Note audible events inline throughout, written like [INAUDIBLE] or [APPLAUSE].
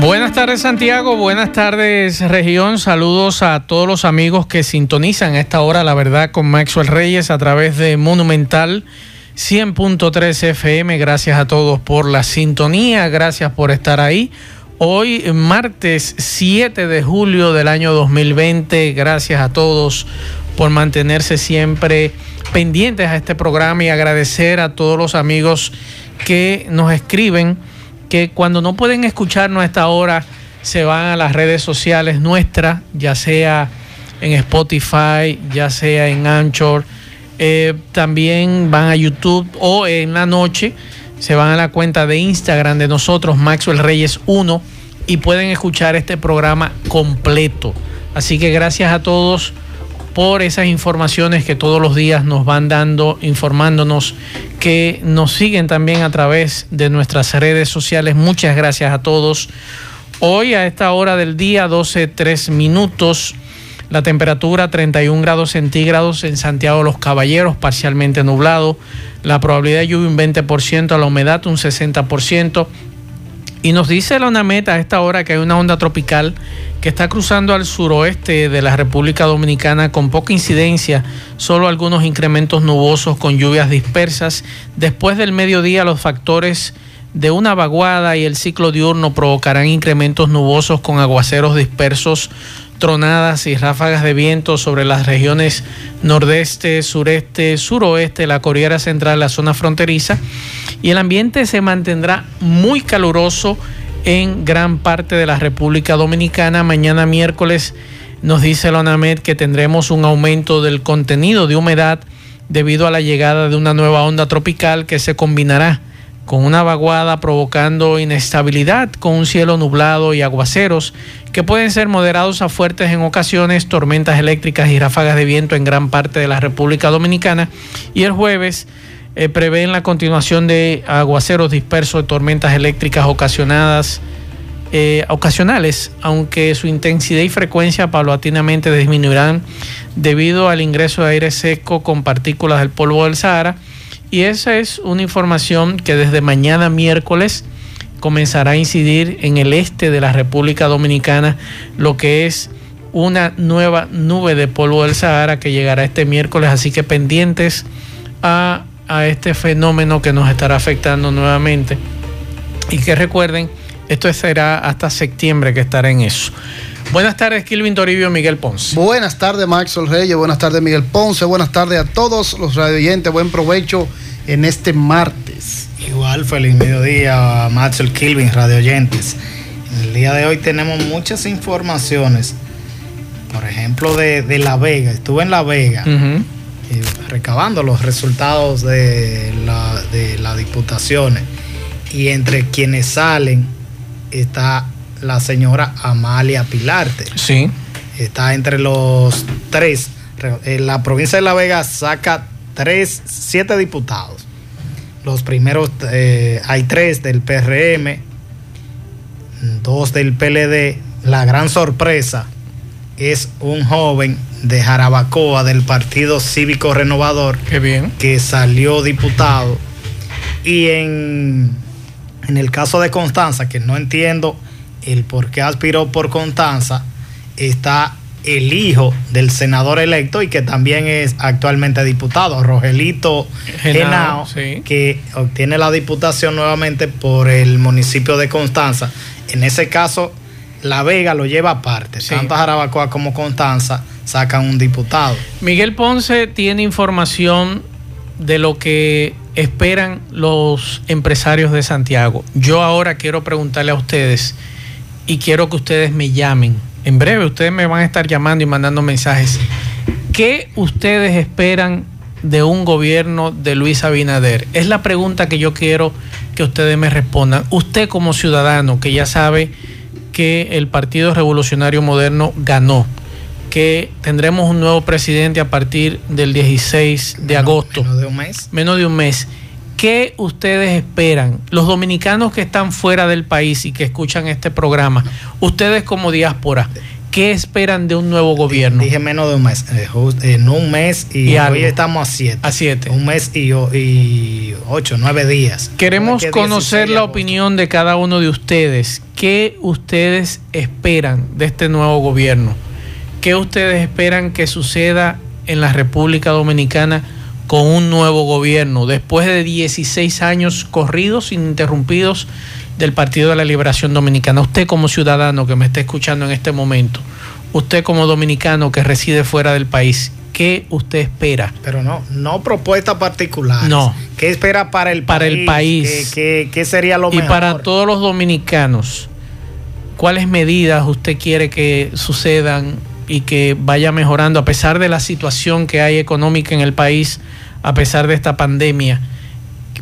Buenas tardes Santiago, buenas tardes región, saludos a todos los amigos que sintonizan a esta hora la verdad con Maxwell Reyes a través de Monumental 100.3 FM, gracias a todos por la sintonía, gracias por estar ahí. Hoy martes 7 de julio del año 2020, gracias a todos por mantenerse siempre pendientes a este programa y agradecer a todos los amigos que nos escriben que cuando no pueden escucharnos a esta hora, se van a las redes sociales nuestras, ya sea en Spotify, ya sea en Anchor, eh, también van a YouTube o en la noche se van a la cuenta de Instagram de nosotros, Maxwell Reyes 1, y pueden escuchar este programa completo. Así que gracias a todos por esas informaciones que todos los días nos van dando, informándonos, que nos siguen también a través de nuestras redes sociales. Muchas gracias a todos. Hoy a esta hora del día, 12, 3 minutos, la temperatura 31 grados centígrados en Santiago de los Caballeros, parcialmente nublado. La probabilidad de lluvia un 20%, la humedad un 60%. Y nos dice la UNAMET a esta hora que hay una onda tropical que está cruzando al suroeste de la República Dominicana con poca incidencia, solo algunos incrementos nubosos con lluvias dispersas. Después del mediodía los factores de una vaguada y el ciclo diurno provocarán incrementos nubosos con aguaceros dispersos, tronadas y ráfagas de viento sobre las regiones nordeste, sureste, suroeste, la Corriera Central, la zona fronteriza. Y el ambiente se mantendrá muy caluroso en gran parte de la República Dominicana. Mañana miércoles nos dice la ONAMED que tendremos un aumento del contenido de humedad debido a la llegada de una nueva onda tropical que se combinará con una vaguada provocando inestabilidad con un cielo nublado y aguaceros que pueden ser moderados a fuertes en ocasiones, tormentas eléctricas y ráfagas de viento en gran parte de la República Dominicana. Y el jueves eh, prevén la continuación de aguaceros dispersos, tormentas eléctricas ocasionadas, eh, ocasionales, aunque su intensidad y frecuencia paulatinamente disminuirán debido al ingreso de aire seco con partículas del polvo del Sahara. Y esa es una información que desde mañana miércoles comenzará a incidir en el este de la República Dominicana, lo que es una nueva nube de polvo del Sahara que llegará este miércoles, así que pendientes a, a este fenómeno que nos estará afectando nuevamente. Y que recuerden, esto será hasta septiembre que estará en eso. Buenas tardes, Kilvin Toribio, Miguel Ponce. Buenas tardes, Maxwell Reyes. Buenas tardes, Miguel Ponce. Buenas tardes a todos los radioyentes. Buen provecho en este martes. Igual, feliz mediodía, Maxwell Kilvin, radioyentes. En el día de hoy tenemos muchas informaciones. Por ejemplo, de, de La Vega. Estuve en La Vega eh, recabando los resultados de, la, de las diputaciones. Y entre quienes salen está la señora Amalia Pilarte. Sí, Está entre los tres. En la provincia de La Vega saca tres, siete diputados. Los primeros, eh, hay tres del PRM, dos del PLD. La gran sorpresa es un joven de Jarabacoa del Partido Cívico Renovador qué bien. que salió diputado. Y en, en el caso de Constanza, que no entiendo el por qué aspiró por Constanza, está el hijo del senador electo y que también es actualmente diputado, Rogelito Genao, Genao, sí. que obtiene la diputación nuevamente por el municipio de Constanza. En ese caso, La Vega lo lleva aparte. Sí. Tanto Jarabacoa como Constanza sacan un diputado. Miguel Ponce tiene información de lo que esperan los empresarios de Santiago. Yo ahora quiero preguntarle a ustedes y quiero que ustedes me llamen. En breve ustedes me van a estar llamando y mandando mensajes. ¿Qué ustedes esperan de un gobierno de Luis Abinader? Es la pregunta que yo quiero que ustedes me respondan. Usted como ciudadano que ya sabe que el Partido Revolucionario Moderno ganó que tendremos un nuevo presidente a partir del 16 de agosto. Menos de un mes. Menos de un mes. ¿Qué ustedes esperan? Los dominicanos que están fuera del país y que escuchan este programa, ustedes como diáspora, ¿qué esperan de un nuevo gobierno? Dije menos de un mes, eh, en un mes y, hoy estamos a siete. A siete. Un mes y, y ocho, nueve días. Queremos conocer la opinión de cada uno de ustedes. ¿Qué ustedes esperan de este nuevo gobierno? ¿Qué ustedes esperan que suceda en la República Dominicana con un nuevo gobierno después de 16 años corridos, ininterrumpidos del Partido de la Liberación Dominicana? Usted como ciudadano que me está escuchando en este momento, usted como dominicano que reside fuera del país, ¿qué usted espera? Pero no, no propuesta particular. No. ¿Qué espera para el para país? el país. ¿Qué, sería lo mejor? Y para todos los dominicanos, ¿cuáles medidas usted quiere que sucedan y que vaya mejorando a pesar de la situación que hay económica en el país, a pesar de esta pandemia?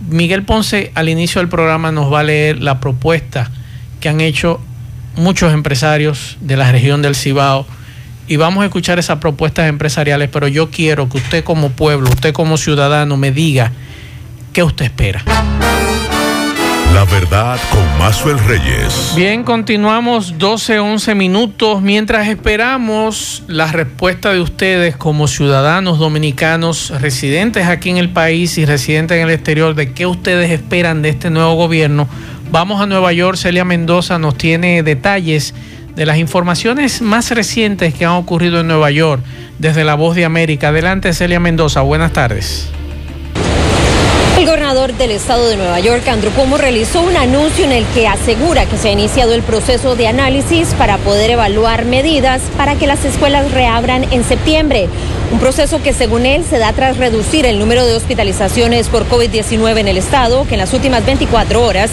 Miguel Ponce al inicio del programa nos va a leer la propuesta que han hecho muchos empresarios de la región del Cibao y vamos a escuchar esas propuestas empresariales, pero yo quiero que usted como pueblo, usted como ciudadano me diga qué usted espera. La verdad con Mazuel Reyes. Bien, continuamos 12, 11 minutos mientras esperamos la respuesta de ustedes como ciudadanos dominicanos residentes aquí en el país y residentes en el exterior de qué ustedes esperan de este nuevo gobierno. Vamos a Nueva York, Celia Mendoza nos tiene detalles de las informaciones más recientes que han ocurrido en Nueva York desde La Voz de América. Adelante, Celia Mendoza, buenas tardes. El gobernador del estado de Nueva York, Andrew Cuomo, realizó un anuncio en el que asegura que se ha iniciado el proceso de análisis para poder evaluar medidas para que las escuelas reabran en septiembre. Un proceso que según él se da tras reducir el número de hospitalizaciones por COVID-19 en el estado, que en las últimas 24 horas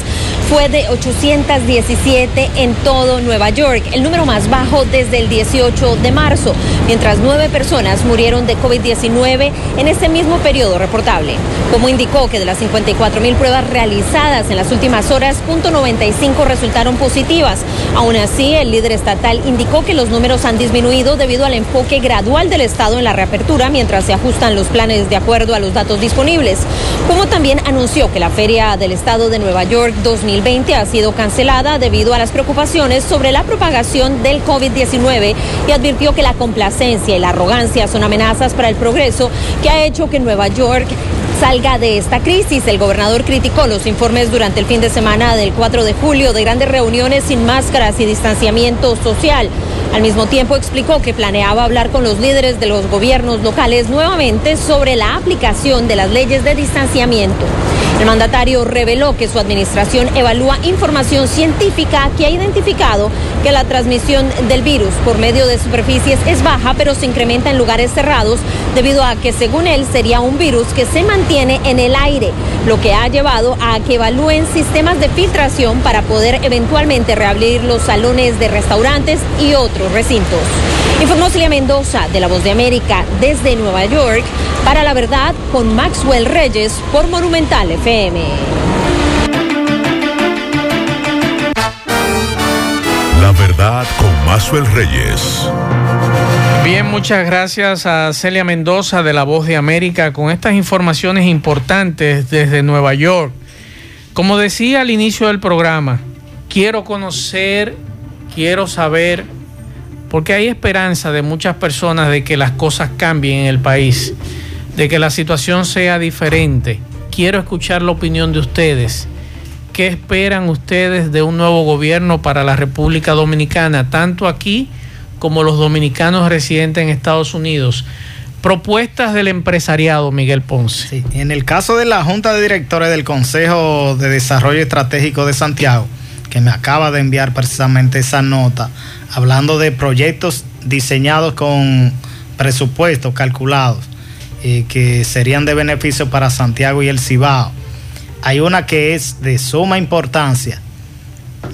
fue de 817 en todo Nueva York, el número más bajo desde el 18 de marzo, mientras nueve personas murieron de COVID-19 en ese mismo periodo reportable. Como indicó que de las 54 mil pruebas realizadas en las últimas horas, .95 resultaron positivas. Aún así, el líder estatal indicó que los números han disminuido debido al enfoque gradual del estado en la reapertura mientras se ajustan los planes de acuerdo a los datos disponibles. Como también anunció que la Feria del Estado de Nueva York 2020 ha sido cancelada debido a las preocupaciones sobre la propagación del COVID-19 y advirtió que la complacencia y la arrogancia son amenazas para el progreso que ha hecho que Nueva York salga de esta crisis. El gobernador criticó los informes durante el fin de semana del 4 de julio de grandes reuniones sin máscaras y distanciamiento social. Al mismo tiempo explicó que planeaba hablar con los líderes de los gobiernos locales nuevamente sobre la aplicación de las leyes de distanciamiento. El mandatario reveló que su administración evalúa información científica que ha identificado que la transmisión del virus por medio de superficies es baja, pero se incrementa en lugares cerrados debido a que, según él, sería un virus que se mantiene en el aire, lo que ha llevado a que evalúen sistemas de filtración para poder eventualmente reabrir los salones de restaurantes y otros recintos. Informó Celia Mendoza de La Voz de América desde Nueva York para la verdad con Maxwell Reyes por Monumental FM. La verdad con Maxwell Reyes. Bien, muchas gracias a Celia Mendoza de La Voz de América con estas informaciones importantes desde Nueva York. Como decía al inicio del programa, quiero conocer, quiero saber, porque hay esperanza de muchas personas de que las cosas cambien en el país, de que la situación sea diferente. Quiero escuchar la opinión de ustedes. ¿Qué esperan ustedes de un nuevo gobierno para la República Dominicana, tanto aquí como los dominicanos residentes en Estados Unidos. Propuestas del empresariado, Miguel Ponce. En el caso de la Junta de Directores del Consejo de Desarrollo Estratégico de Santiago, que me acaba de enviar precisamente esa nota, hablando de proyectos diseñados con presupuestos calculados, eh, que serían de beneficio para Santiago y el Cibao. Hay una que es de suma importancia,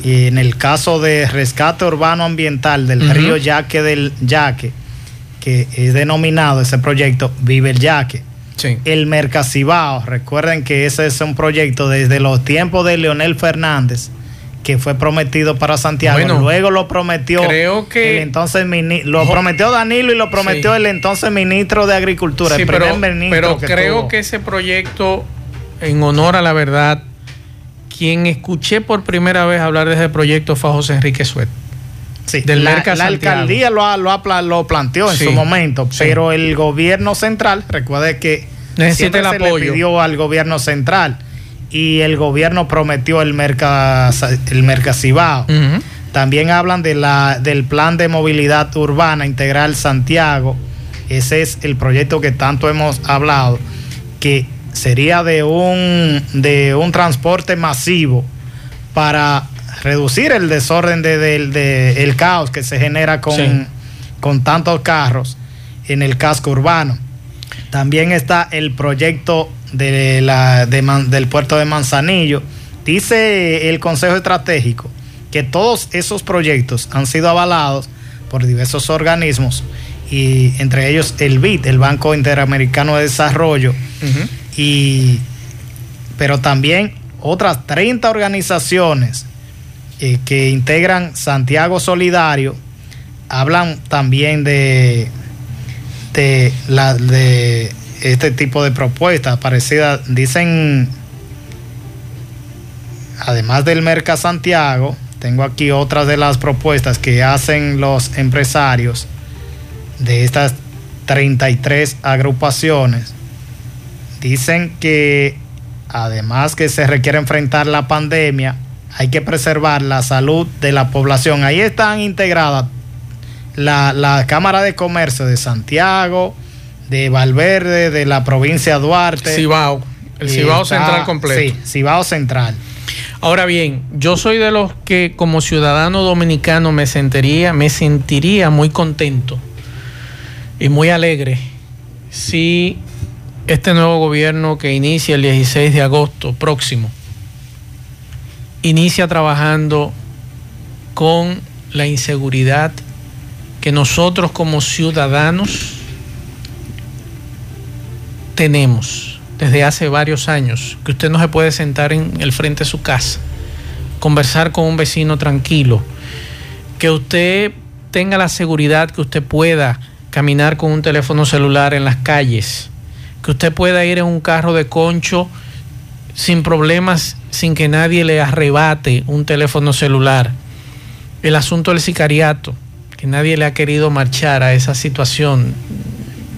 y en el caso de rescate urbano ambiental del río Yaque del Yaque, que es denominado ese proyecto Vive el Yaque. El Mercasibao, recuerden que ese es un proyecto desde los tiempos de Leonel Fernández, que fue prometido para Santiago. Luego lo prometió creo que, el entonces lo prometió Danilo y lo prometió el entonces ministro de Agricultura, el pero, pero creo que ese proyecto, en honor a la verdad, quien escuché por primera vez hablar de ese proyecto fue José Enrique Suet. Sí, del la, la alcaldía lo, lo, lo planteó en su momento, pero el gobierno central, recuerde que Necesita el apoyo. le pidió al gobierno central y el gobierno prometió el, merca, el Mercacibao. También hablan de la, del plan de movilidad urbana integral Santiago. Ese es el proyecto que tanto hemos hablado, que sería de un, de un transporte masivo para reducir el desorden del de, el caos que se genera con, con tantos carros en el casco urbano. También está el proyecto de la, del puerto de Manzanillo. Dice el Consejo Estratégico que todos esos proyectos han sido avalados por diversos organismos y entre ellos el BID, el Banco Interamericano de Desarrollo, y, pero también otras 30 organizaciones eh, que integran Santiago Solidario hablan también de, de, la, de este tipo de propuestas parecidas. Dicen, además del Merca Santiago, tengo aquí otras de las propuestas que hacen los empresarios de estas 33 agrupaciones. Dicen que además que se requiere enfrentar la pandemia, hay que preservar la salud de la población. Ahí están integradas la, la Cámara de Comercio de Santiago, de Valverde, de la provincia de Duarte. Cibao, el Cibao Central completo. Sí, Cibao Central. Ahora bien, yo soy de los que como ciudadano dominicano me sentiría, me sentiría muy contento y muy alegre si este nuevo gobierno que inicia el 16 de agosto próximo inicia trabajando con la inseguridad que nosotros como ciudadanos tenemos desde hace varios años, que usted no se puede sentar en el frente de su casa, conversar con un vecino tranquilo, que usted tenga la seguridad que usted pueda caminar con un teléfono celular en las calles, que usted pueda ir en un carro de concho sin problemas, sin que nadie le arrebate un teléfono celular. El asunto del sicariato, que nadie le ha querido marchar a esa situación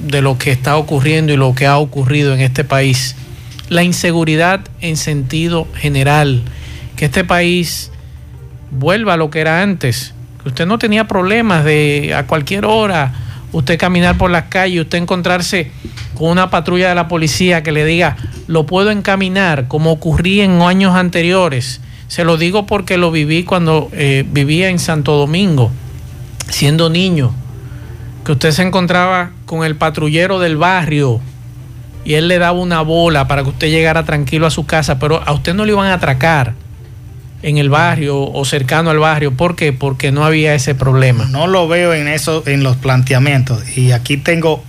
de lo que está ocurriendo y lo que ha ocurrido en este país. La inseguridad en sentido general, que este país vuelva a lo que era antes, que usted no tenía problemas de a cualquier hora usted caminar por las calles, usted encontrarse con una patrulla de la policía que le diga, lo puedo encaminar, como ocurría en años anteriores. Se lo digo porque lo viví cuando eh, vivía en Santo Domingo, siendo niño que usted se encontraba con el patrullero del barrio y él le daba una bola para que usted llegara tranquilo a su casa, pero a usted no le iban a atracar en el barrio o cercano al barrio. ¿Por qué? Porque no había ese problema. No lo veo en eso, en los planteamientos. Y aquí tengo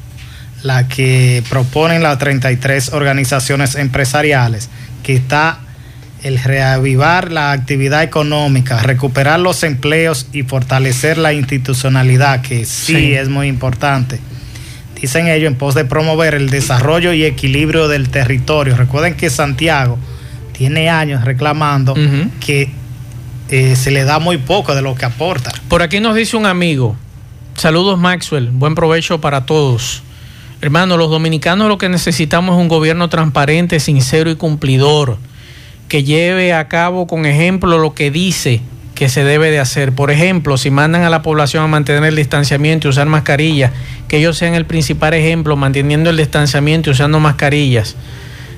la que proponen las 33 organizaciones empresariales, que está el reavivar la actividad económica, recuperar los empleos y fortalecer la institucionalidad, que sí, es muy importante. Dicen ellos en pos de promover el desarrollo y equilibrio del territorio. Recuerden que Santiago tiene años reclamando que eh, se le da muy poco de lo que aporta. Por aquí nos dice un amigo, saludos Maxwell, buen provecho para todos. Hermano, los dominicanos lo que necesitamos es un gobierno transparente, sincero y cumplidor que lleve a cabo con ejemplo lo que dice que se debe de hacer. Por ejemplo, si mandan a la población a mantener el distanciamiento y usar mascarillas, que ellos sean el principal ejemplo, manteniendo el distanciamiento y usando mascarillas.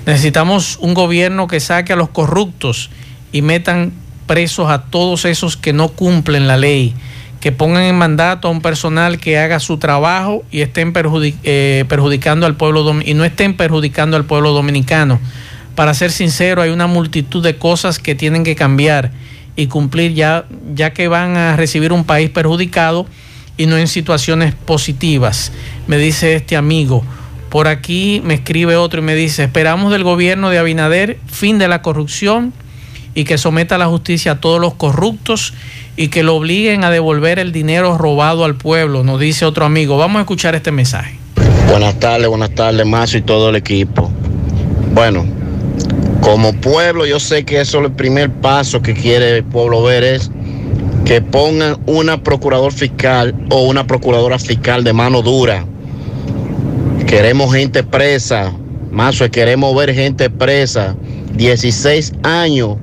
Necesitamos un gobierno que saque a los corruptos y metan presos a todos esos que no cumplen la ley, que pongan en mandato a un personal que haga su trabajo y estén eh, perjudicando al pueblo y no estén perjudicando al pueblo dominicano para ser sincero, hay una multitud de cosas que tienen que cambiar y cumplir ya, ya que van a recibir un país perjudicado y no en situaciones positivas. Me dice este amigo. Por aquí me escribe otro y me dice, esperamos del gobierno de Abinader fin de la corrupción y que someta a la justicia a todos los corruptos y que lo obliguen a devolver el dinero robado al pueblo, nos dice otro amigo. Vamos a escuchar este mensaje. Buenas tardes, buenas tardes, Mazo y todo el equipo. Bueno, como pueblo yo sé que eso es el primer paso que quiere el pueblo ver es que pongan una procurador fiscal o una procuradora fiscal de mano dura. Queremos gente presa, Mazo, queremos ver gente presa. 16 años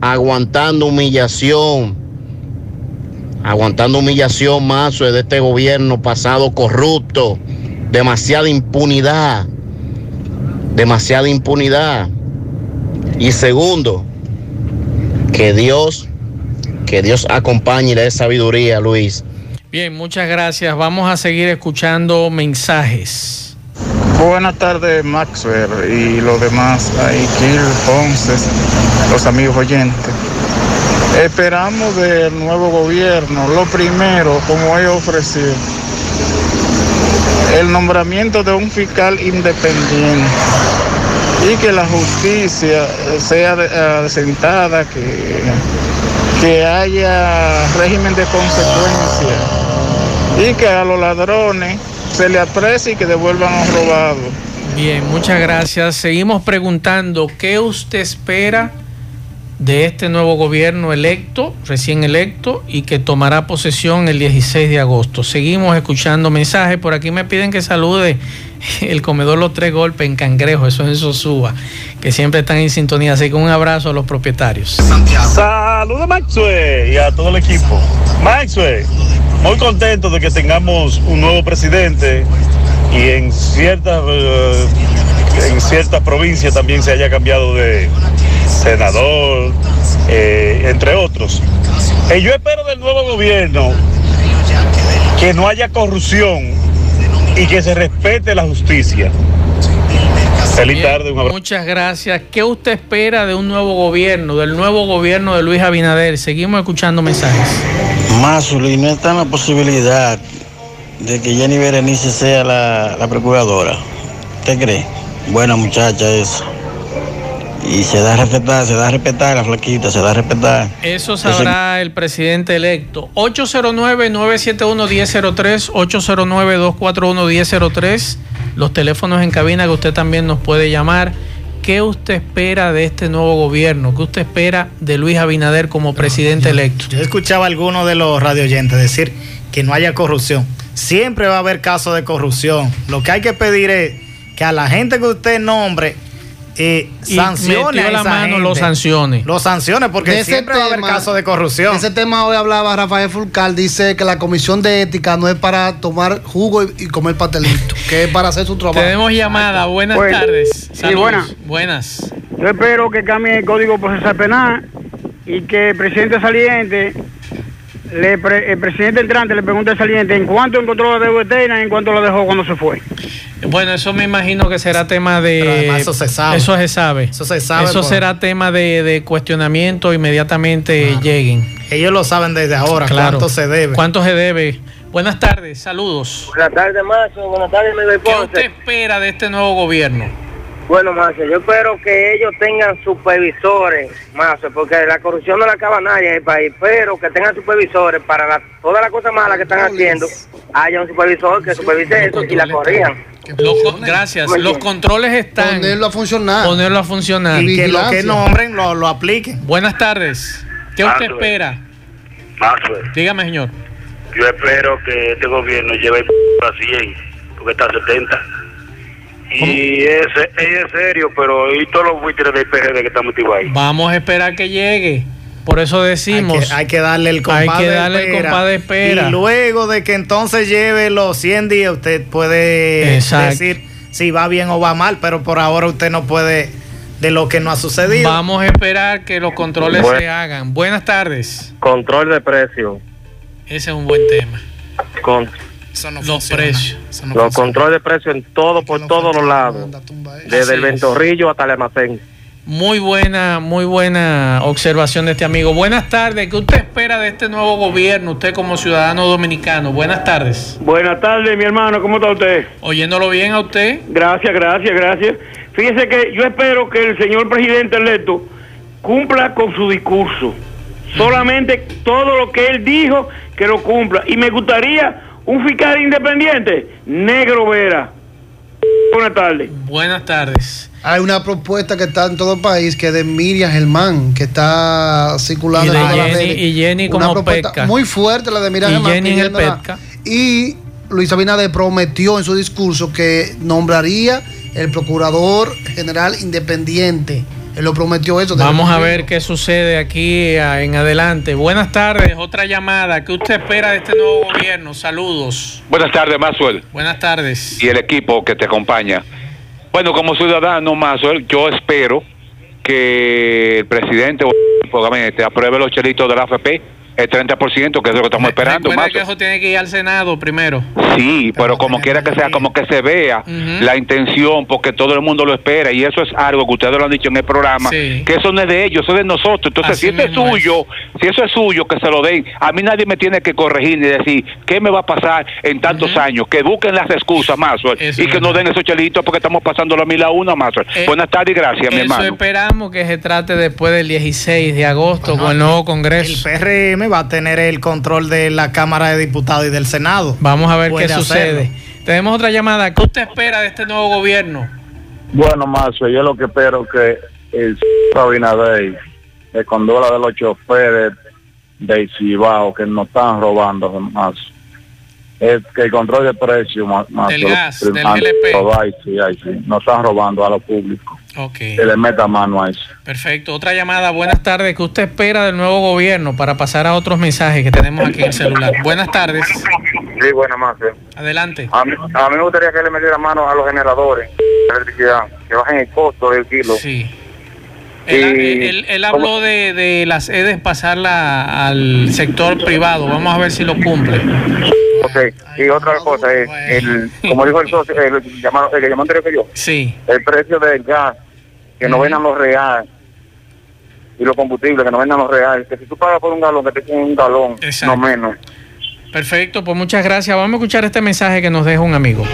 aguantando humillación, aguantando humillación, Mazo, de este gobierno pasado corrupto, demasiada impunidad, demasiada impunidad. Y segundo, que Dios, que Dios acompañe y le dé sabiduría, Luis. Bien, muchas gracias. Vamos a seguir escuchando mensajes. Buenas tardes, Maxwell y los demás, ahí, Kill, Ponce, los amigos oyentes. Esperamos del nuevo gobierno, lo primero, como he ofrecido, el nombramiento de un fiscal independiente y que la justicia sea sentada, que, que haya régimen de consecuencia y que a los ladrones se le aprecie y que devuelvan lo robado. Bien, muchas gracias. Seguimos preguntando, ¿qué usted espera de este nuevo gobierno electo, recién electo, y que tomará posesión el 16 de agosto? Seguimos escuchando mensajes. Por aquí me piden que salude [LAUGHS] el comedor Los Tres Golpes en Cangrejo, eso es en Sosúa, que siempre están en sintonía. Así que un abrazo a los propietarios. Saludos Maxwell y a todo el equipo. Maxwell, muy contento de que tengamos un nuevo presidente y en ciertas, uh, en ciertas provincias también se haya cambiado de senador, eh, entre otros. Y yo espero del nuevo gobierno que no haya corrupción y que se respete la justicia. Feliz tarde, un Muchas gracias. ¿Qué usted espera de un nuevo gobierno, del nuevo gobierno de Luis Abinader? Seguimos escuchando mensajes. Mazuli, no está en la posibilidad de que Jenny Berenice sea la, la procuradora. ¿Usted cree? Buena muchacha eso. Y se da a respetar, se da a respetar la flaquita, se da a respetar. Eso sabrá el presidente electo. 809-971-1003, 809-241-1003. Los teléfonos en cabina que usted también nos puede llamar. ¿Qué usted espera de este nuevo gobierno? ¿Qué usted espera de Luis Abinader como presidente yo, electo? Yo escuchaba a algunos de los radioyentes decir que no haya corrupción. Siempre va a haber casos de corrupción. Lo que hay que pedir es que a la gente que usted nombre eh, sancione a la mano gente. los sanciones. Los sanciones, porque De ese siempre va a haber tema- casos de corrupción. Ese tema hoy hablaba Rafael Fulcal, dice que la comisión de ética no es para tomar jugo y, y comer pastelito, [LAUGHS] que es para hacer su trabajo. Tenemos llamada. Buenas Bueno, tardes. sí, Saludos. buenas. Buenas. Yo espero que cambie el código procesal penal y que el presidente saliente, le pre- el presidente entrante le pregunte al saliente en cuánto encontró la deuda eterna y en cuánto la dejó cuando se fue. Bueno, eso me imagino que será tema de. Pero además eso se sabe. Eso se sabe. Eso se sabe Eso por- será tema de, de cuestionamiento inmediatamente lleguen. Ellos lo saben desde ahora, Claro. cuánto se debe. ¿Cuánto se debe? Buenas tardes, saludos. Buenas tardes, Mazo. Buenas tardes, Miguel ¿Qué usted Ponce. espera de este nuevo gobierno? Bueno, Mazo, yo espero que ellos tengan supervisores, Mazo, porque la corrupción no la acaba nadie en el país, pero que tengan supervisores para la- todas las cosas malas que están haciendo, haya un supervisor que supervise eso y la corrían. Los con- gracias. Los controles están. Ponerlo a funcionar. Ponerlo a funcionar. y que lo que nombren lo, lo apliquen. Buenas tardes. ¿Qué usted espera? Maxwell, Dígame, señor. yo espero que este gobierno lleve a 100, porque está a 70. Y es, es serio, pero y todos los buitres del PRD que están metidos ahí. Vamos a esperar que llegue. Por eso Hay decimos. que, hay que darle el compás Hay que de el espera. compás de espera. Y luego de que entonces lleve los 100 días, usted puede Exacto. decir si va bien o va mal, pero por ahora usted no puede de lo que no ha sucedido. Vamos a esperar que los controles Bueno. se hagan. Buenas tardes. Control de precio. Ese es un buen tema. Con, Eso no Los precios. Eso no los funciona. control de precio en todo, por todos los lados. Así Desde el es. ventorrillo hasta el almacén. Muy buena, muy buena observación de este amigo. Buenas tardes. ¿Qué usted espera de este nuevo gobierno? Usted como ciudadano dominicano. Buenas tardes. Buenas tardes, mi hermano, ¿cómo está usted? Oyéndolo bien a usted. Gracias, gracias, gracias. Fíjese que yo espero que el señor presidente electo cumpla con su discurso. Solamente todo lo que él dijo, que lo cumpla. Y me gustaría un fiscal independiente, Negro Vera. Buenas tardes. Buenas tardes. Hay una propuesta que está en todo el país que es de Miriam Germán, que está circulando Y de en todas las Jenny- y Jenny Una como propuesta pesca. Muy fuerte la de Miriam Y Germán. Jenny en el pidiéndola. pesca. Y Luis Abinader prometió en su discurso que nombraría el procurador general independiente. Él lo prometió eso. Vamos a ver qué sucede aquí a- en adelante. Buenas tardes, otra llamada. ¿Qué usted espera de este nuevo gobierno? Saludos. Buenas tardes, Maxwell, Buenas tardes. y el equipo que te acompaña. Bueno, como ciudadano, Maxwell, yo espero que el presidente o el gabinete apruebe los chelitos de la AFP, el 30%, que es lo que estamos esperando, Recuerda que eso tiene que ir al Senado primero. Sí, pero como quiera que sea, como que se vea la intención, porque todo el mundo lo espera, y eso es algo que ustedes lo han dicho en el programa, Sí. que eso no es de ellos, eso es de nosotros. Entonces, Así si eso es suyo, si eso es suyo, que se lo den. A mí nadie me tiene que corregir ni decir qué me va a pasar en tantos años. Que busquen las excusas, Eso y es que nos den esos chelitos porque estamos pasando la mil a una, Maxwell. Eh, Buenas tardes y gracias, mi Eso hermano. esperamos que se trate después del 16 de agosto con el nuevo El Congreso. Va a tener el control de la Cámara de Diputados y del Senado. Vamos a ver Puede qué hacerlo. sucede. Tenemos otra llamada. ¿Qué usted espera de este nuevo gobierno? Bueno, Mazo, yo lo que espero que el Abinader, el condola de los choferes de Cibao que nos están robando más, es que el control de precios más, más Del gas, del GLP. todo ahí, sí, ahí sí, nos están robando a lo público. Ok. Que le meta mano a eso. Perfecto. Otra llamada. Buenas tardes. ¿Qué usted espera del nuevo gobierno para pasar a otros mensajes que tenemos aquí en el celular? Buenas tardes. Sí, buena más. Adelante. A mí, a mí me gustaría que le metiera mano a los generadores de electricidad, que bajen el costo del kilo. Sí. Él, él- él habló de, de las EDES pasarla al sector privado. Vamos a ver si lo cumple. Ok, y otra cosa es, el, como dijo el socio, el, llamado, el que llamó anterior que yo, Sí. el precio del gas, que no vendan los reales, y los combustibles, que no vendan los reales, que si tú pagas por un galón, que te den un galón, no menos. Perfecto. Pues muchas gracias. Vamos a escuchar este mensaje que nos deja un amigo.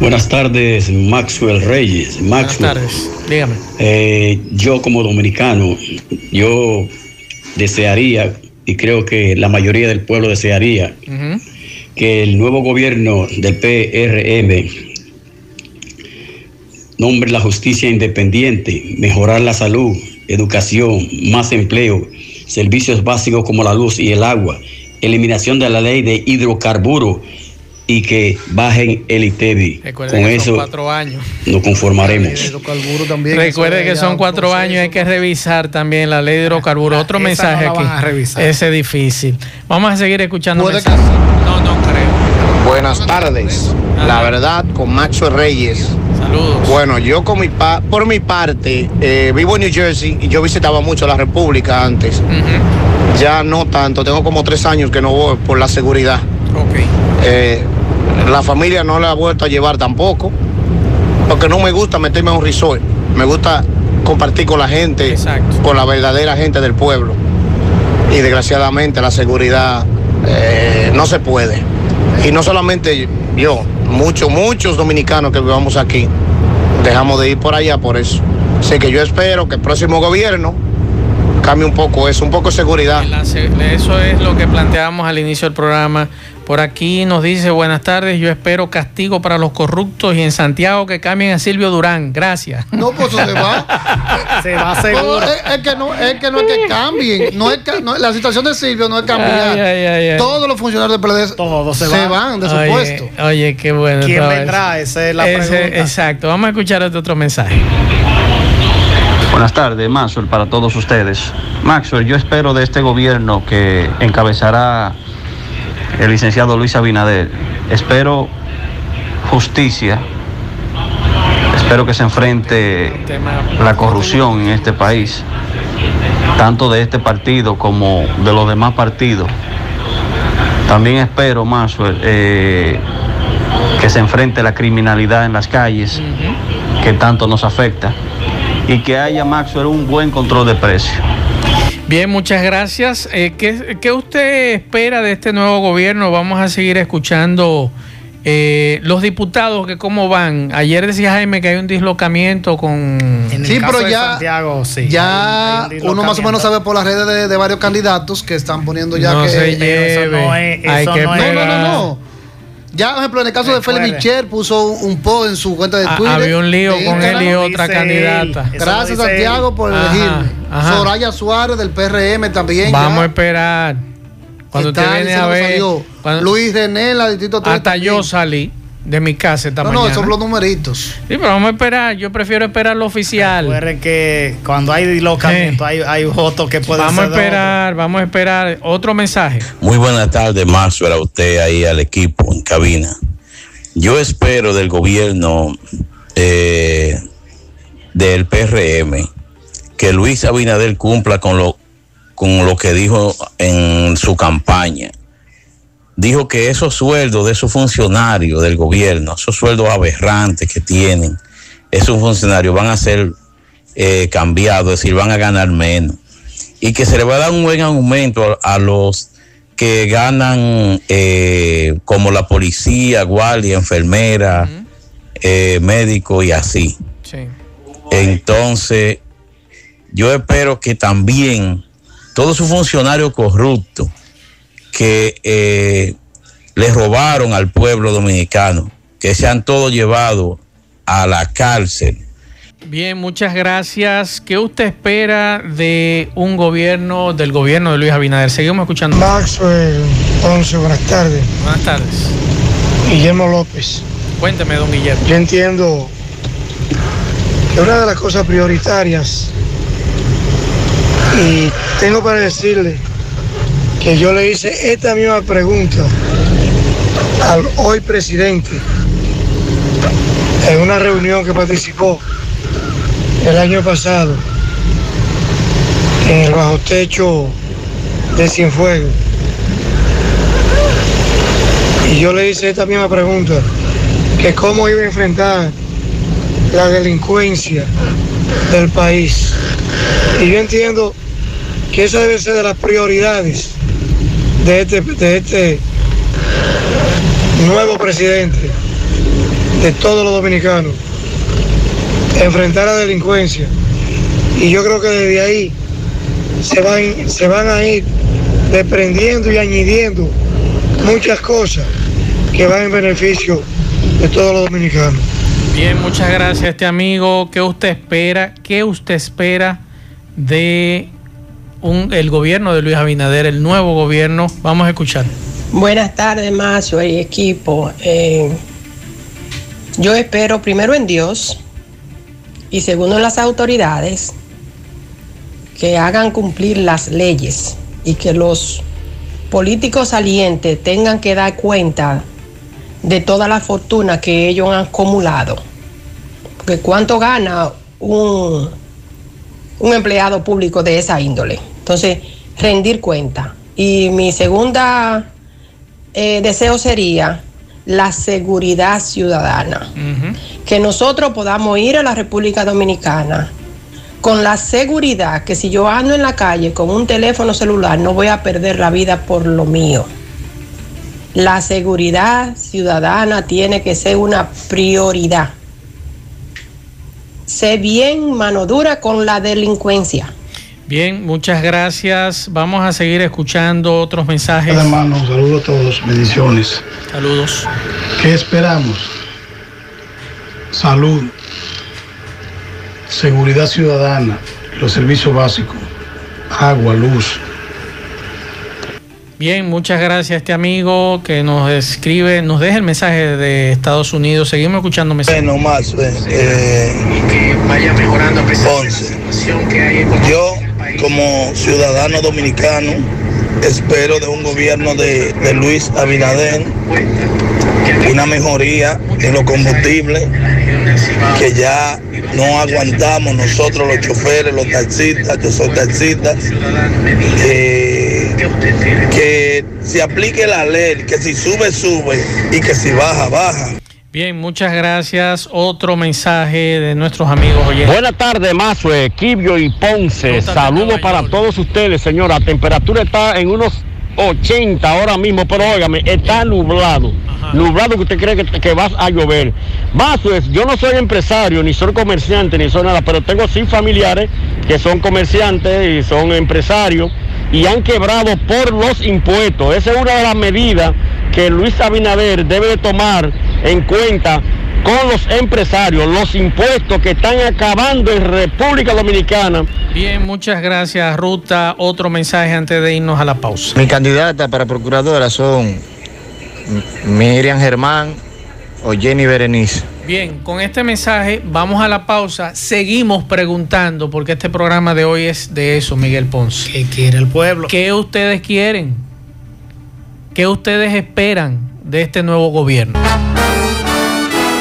Buenas tardes, Maxwell Reyes. Maxwell, Buenas tardes. Dígame. eh, yo como dominicano, yo desearía, y creo que la mayoría del pueblo desearía, que el nuevo gobierno del PRM nombre la justicia independiente, mejorar la salud, educación, más empleo, servicios básicos como la luz y el agua, eliminación de la ley de hidrocarburos y que bajen el ITEBI. Recuerden Con que son eso cuatro años. nos conformaremos. Recuerde que son cuatro años y hay que revisar también la ley de hidrocarburos. Otro esa mensaje no aquí. van a revisar. Ese es difícil. Vamos a seguir escuchando. No, no creo. Buenas tardes. La verdad, con Maxo Reyes. Saludos. Bueno, yo con mi pa- por mi parte, eh, vivo en New Jersey y yo visitaba mucho la República antes. Ya no tanto, tengo como tres años que no voy por la seguridad. Eh, la familia no la ha vuelto a llevar tampoco, porque no me gusta meterme a un resort. Me gusta compartir con la gente, con la verdadera gente del pueblo. Y desgraciadamente la seguridad eh, no se puede. Y no solamente yo, muchos, muchos dominicanos que vivamos aquí, dejamos de ir por allá por eso. Así que yo espero que el próximo gobierno cambie un poco eso, un poco de seguridad. Eso es lo que planteábamos al inicio del programa. Por aquí nos dice, buenas tardes, yo espero castigo para los corruptos y en Santiago que cambien a Silvio Durán. Gracias. No, pues eso se va. [LAUGHS] Se va No, seguro. es, es que no, es que no es que cambien. No es que- no- la situación de Silvio no es cambiar. Ay, ay, ay, ay. Todos los funcionarios del PLD se van. van. de su Oye, puesto. Oye, qué bueno. ¿Quién vendrá? Esa es la Ese- pregunta. Exacto. Vamos a escuchar este otro mensaje. Buenas tardes, Maxwell, para todos ustedes. Maxwell, yo espero de este gobierno que encabezará el licenciado Luis Abinader, espero justicia, espero que se enfrente la corrupción en este país, tanto de este partido como de los demás partidos. También espero, Maxwell, eh, que se enfrente la criminalidad en las calles, que tanto nos afecta, y que haya, Maxwell, un buen control de precios. Bien, muchas gracias. Eh, ¿qué, qué usted espera de este nuevo gobierno? Vamos a seguir escuchando Eh, los diputados, que cómo van. Ayer decía Jaime que hay un dislocamiento con. sí, pero ya, ya uno más o menos sabe por las redes de, varios candidatos que están poniendo ya no que. Se lleve. no, es, no, no, no, no, Ya, por ejemplo, en el caso de Félix Michel, puso un post en su cuenta de ah, Twitter. había un lío con él y otra candidata. Gracias, Santiago, por elegirme. Soraya Suárez del PRM también. Vamos a esperar. Cuando usted viene a ver. Luis René, la distrito 3 Hasta yo salí de mi casa esta no, mañana. No, son los numeritos. Sí, pero vamos a esperar. Yo prefiero esperar lo oficial. Recuerden que cuando hay dislocamiento hay, hay votos que pueden Vamos a esperar, vamos a esperar. Otro mensaje. Muy buenas tardes, Marzo, a usted ahí al equipo en cabina. Yo espero del gobierno eh, del PRM que Luis Abinader cumpla con lo con lo que dijo en su campaña. Dijo que esos sueldos de esos funcionarios del gobierno, esos sueldos aberrantes que tienen, esos funcionarios van a ser eh, cambiados, es decir, van a ganar menos. Y que se le va a dar un buen aumento a, los que ganan eh, como la policía, guardia, enfermera, eh, médico y así. Entonces, yo espero que también todos sus funcionarios corruptos que eh, le robaron al pueblo dominicano, que se han todos llevado a la cárcel. Bien, muchas gracias. ¿Qué usted espera de un gobierno, del gobierno de Luis Abinader? Seguimos escuchando. Maxwell Ponce, buenas tardes. Buenas tardes. Guillermo López. Cuénteme, don Guillermo. Yo entiendo que una de las cosas prioritarias y tengo para decirle yo le hice esta misma pregunta al hoy presidente en una reunión que participó el año pasado en el bajo techo de Cienfuegos. Y yo le hice esta misma pregunta, que cómo iba a enfrentar la delincuencia del país. Y yo entiendo que esa debe ser de las prioridades de este, de este nuevo presidente, de todos los dominicanos, enfrentar la delincuencia. Y yo creo que desde ahí se van, se van a ir desprendiendo y añadiendo muchas cosas que van en beneficio de todos los dominicanos. Bien, muchas gracias este amigo. ¿Qué usted espera? ¿Qué usted espera de el gobierno de Luis Abinader, el nuevo gobierno. Vamos a escuchar. Buenas tardes, Mazo y equipo. Eh, yo espero primero en Dios y segundo en las autoridades que hagan cumplir las leyes y que los políticos salientes tengan que dar cuenta de toda la fortuna que ellos han acumulado. Porque cuánto gana un un empleado público de esa índole. Entonces, rendir cuenta. Y mi segunda eh, deseo sería la seguridad ciudadana. Que nosotros podamos ir a la República Dominicana con la seguridad que si yo ando en la calle con un teléfono celular no voy a perder la vida por lo mío. La seguridad ciudadana tiene que ser una prioridad sé bien mano dura con la delincuencia. Bien, muchas gracias. Vamos a seguir escuchando otros mensajes. Hermanos, saludos a todos, bendiciones. Saludos. ¿Qué esperamos? Salud, seguridad ciudadana, los servicios básicos, agua, luz, Bien, muchas gracias a este amigo que nos escribe, nos deja el mensaje de Estados Unidos. Seguimos escuchando mensajes. Bueno, más, eh, que vaya mejorando Yo, como ciudadano dominicano, espero de un gobierno de, de Luis Abinader una mejoría en los combustibles que ya no aguantamos nosotros los choferes, los taxistas, yo soy taxista. Eh, que se aplique la ley, que si sube, sube y que si baja, baja. Bien, muchas gracias. Otro mensaje de nuestros amigos oyentes. Buenas tardes, Mazue, Quibio y Ponce. Saludos para todos ustedes, señora. La temperatura está en unos 80 ahora mismo, pero óigame, está nublado. Nublado que usted cree que, que va a llover. Vázquez, yo no soy empresario, ni soy comerciante, ni soy nada, pero tengo sí familiares que son comerciantes y son empresarios y han quebrado por los impuestos. Esa es una de las medidas que Luis Abinader debe de tomar en cuenta con los empresarios, los impuestos que están acabando en República Dominicana. Bien, muchas gracias, Ruta. Otro mensaje antes de irnos a la pausa. Mi candidata para procuradora son Miriam Germán o Jenny Berenice. Bien, con este mensaje vamos a la pausa. Seguimos preguntando, porque este programa de hoy es de eso, Miguel Ponce. ¿Qué quiere el pueblo? ¿Qué ustedes quieren? ¿Qué ustedes esperan de este nuevo gobierno?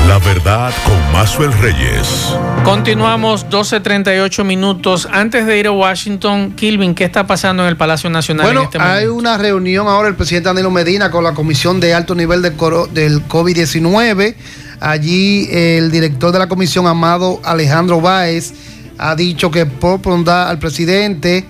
La verdad con Mazuel Reyes. Continuamos 12.38 minutos. Antes de ir a Washington, Kilvin, ¿qué está pasando en el Palacio Nacional bueno, en este momento? hay una reunión ahora el presidente Danilo Medina con la Comisión de Alto Nivel de coro- del COVID-19. Allí el director de la comisión, Amado Alejandro Báez, ha dicho que propondrá al presidente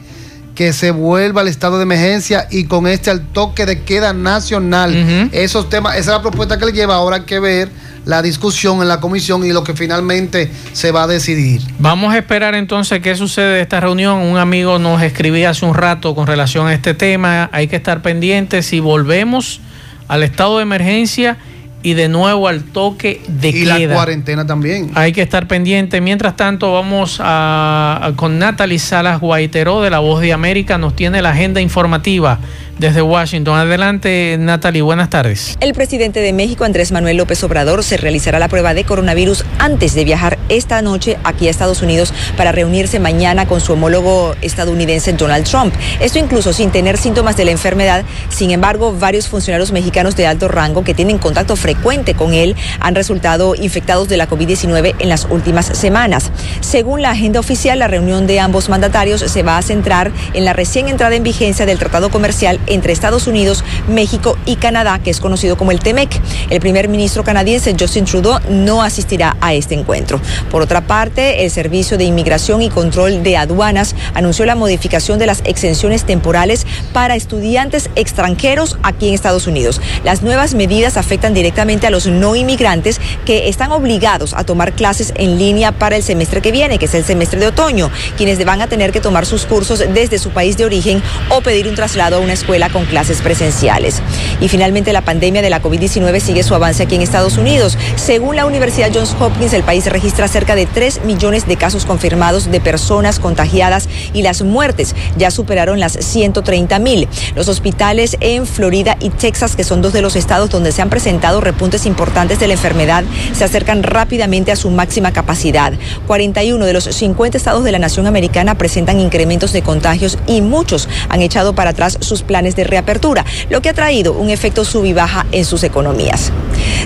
que se vuelva al estado de emergencia y con este al toque de queda nacional. Esos temas, esa es la propuesta que le lleva. Ahora hay que ver la discusión en la comisión y lo que finalmente se va a decidir. Vamos a esperar entonces qué sucede de esta reunión. Un amigo nos escribía hace un rato con relación a este tema. Hay que estar pendientes si volvemos al estado de emergencia y de nuevo al toque de Y queda. la cuarentena también. Hay que estar pendiente. Mientras tanto, vamos a, a- con Natalie Salas Guaiteró de La Voz de América. Nos tiene la agenda informativa desde Washington. Adelante, Natalie. Buenas tardes. El presidente de México, Andrés Manuel López Obrador, se realizará la prueba de coronavirus antes de viajar esta noche aquí a Estados Unidos para reunirse mañana con su homólogo estadounidense Donald Trump. Esto incluso sin tener síntomas de la enfermedad. Sin embargo, varios funcionarios mexicanos de alto rango que tienen contacto frecuente con él han resultado infectados de la COVID-19 en las últimas semanas. Según la agenda oficial, la reunión de ambos mandatarios se va a centrar en la recién entrada en vigencia del Tratado Comercial entre Estados Unidos, México y Canadá, que es conocido como el TEMEC. El primer ministro canadiense Justin Trudeau no asistirá a este encuentro. Por otra parte, el Servicio de Inmigración y Control de Aduanas anunció la modificación de las exenciones temporales para estudiantes extranjeros aquí en Estados Unidos. Las nuevas medidas afectan directamente a los no inmigrantes que están obligados a tomar clases en línea para el semestre que viene, que es el semestre de otoño, quienes van a tener que tomar sus cursos desde su país de origen o pedir un traslado a una escuela con clases presenciales. Y finalmente la pandemia de la COVID-19 sigue su avance aquí en Estados Unidos. Según la Universidad Johns Hopkins, el país registra cerca de 3 millones de casos confirmados de personas contagiadas y las muertes ya superaron las 130 mil. Los hospitales en Florida y Texas, que son dos de los estados donde se han presentado repuntes importantes de la enfermedad, se acercan rápidamente a su máxima capacidad. 41 de los 50 estados de la nación americana presentan incrementos de contagios y muchos han echado para atrás sus planes de reapertura, lo que ha traído un efecto sub y baja en sus economías.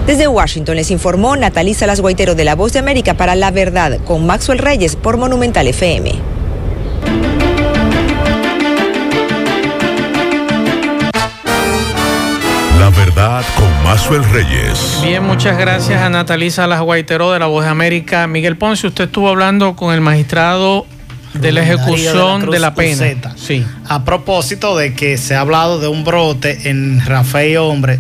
Desde Washington les informó Natalí Salas Guaitero de La Voz de América para La Verdad con Maxwell Reyes por Monumental FM. La verdad con Mazuel Reyes. Bien, muchas gracias a Natalí Salas Guaiteró de La Voz de América. Miguel Ponce, usted estuvo hablando con el magistrado de la ejecución de la pena. Uceta. Sí. A propósito de que se ha hablado de un brote en Rafael Hombre,